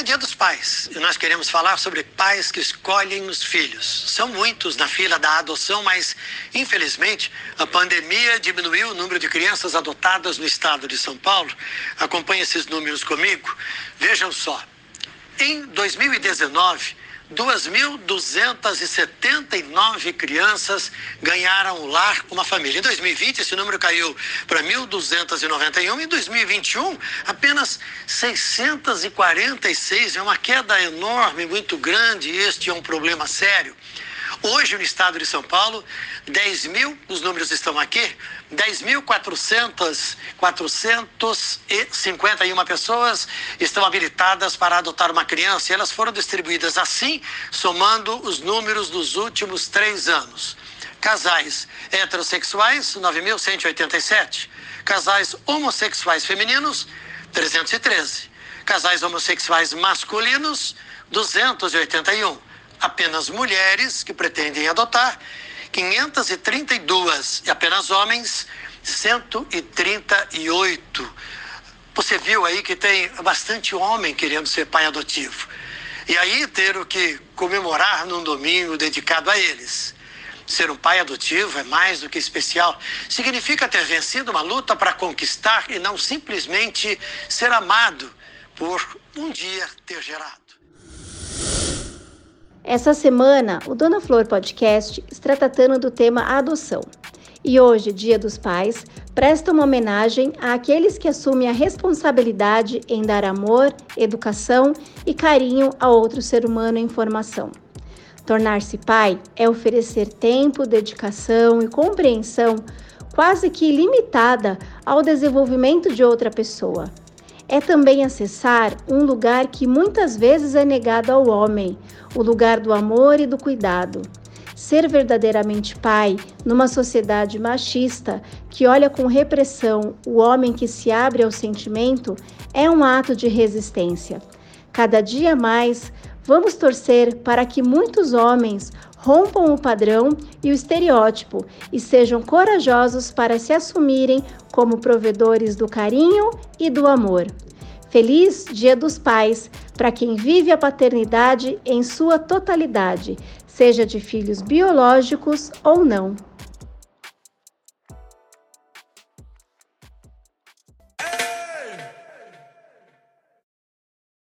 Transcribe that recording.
é Dia dos Pais e nós queremos falar sobre pais que escolhem os filhos. São muitos na fila da adoção, mas infelizmente a pandemia diminuiu o número de crianças adotadas no estado de São Paulo. Acompanhe esses números comigo. Vejam só. Em 2019, 2.279 crianças ganharam um lar, uma família. Em 2020, esse número caiu para 1.291. Em 2021, apenas 646. É uma queda enorme, muito grande. Este é um problema sério. Hoje, no estado de São Paulo, 10 mil, os números estão aqui, 10.451 pessoas estão habilitadas para adotar uma criança e elas foram distribuídas assim, somando os números dos últimos três anos. Casais heterossexuais, 9.187. Casais homossexuais femininos, 313. Casais homossexuais masculinos, 281 apenas mulheres que pretendem adotar, 532 e apenas homens, 138. Você viu aí que tem bastante homem querendo ser pai adotivo. E aí ter o que comemorar num domingo dedicado a eles. Ser um pai adotivo é mais do que especial. Significa ter vencido uma luta para conquistar e não simplesmente ser amado por um dia ter gerado. Essa semana, o Dona Flor Podcast está tratando do tema adoção. E hoje, Dia dos Pais, presta uma homenagem àqueles que assumem a responsabilidade em dar amor, educação e carinho a outro ser humano em formação. Tornar-se pai é oferecer tempo, dedicação e compreensão quase que ilimitada ao desenvolvimento de outra pessoa é também acessar um lugar que muitas vezes é negado ao homem, o lugar do amor e do cuidado. Ser verdadeiramente pai numa sociedade machista que olha com repressão o homem que se abre ao sentimento é um ato de resistência. Cada dia mais, vamos torcer para que muitos homens rompam o padrão e o estereótipo e sejam corajosos para se assumirem como provedores do carinho e do amor. Feliz Dia dos Pais para quem vive a paternidade em sua totalidade, seja de filhos biológicos ou não.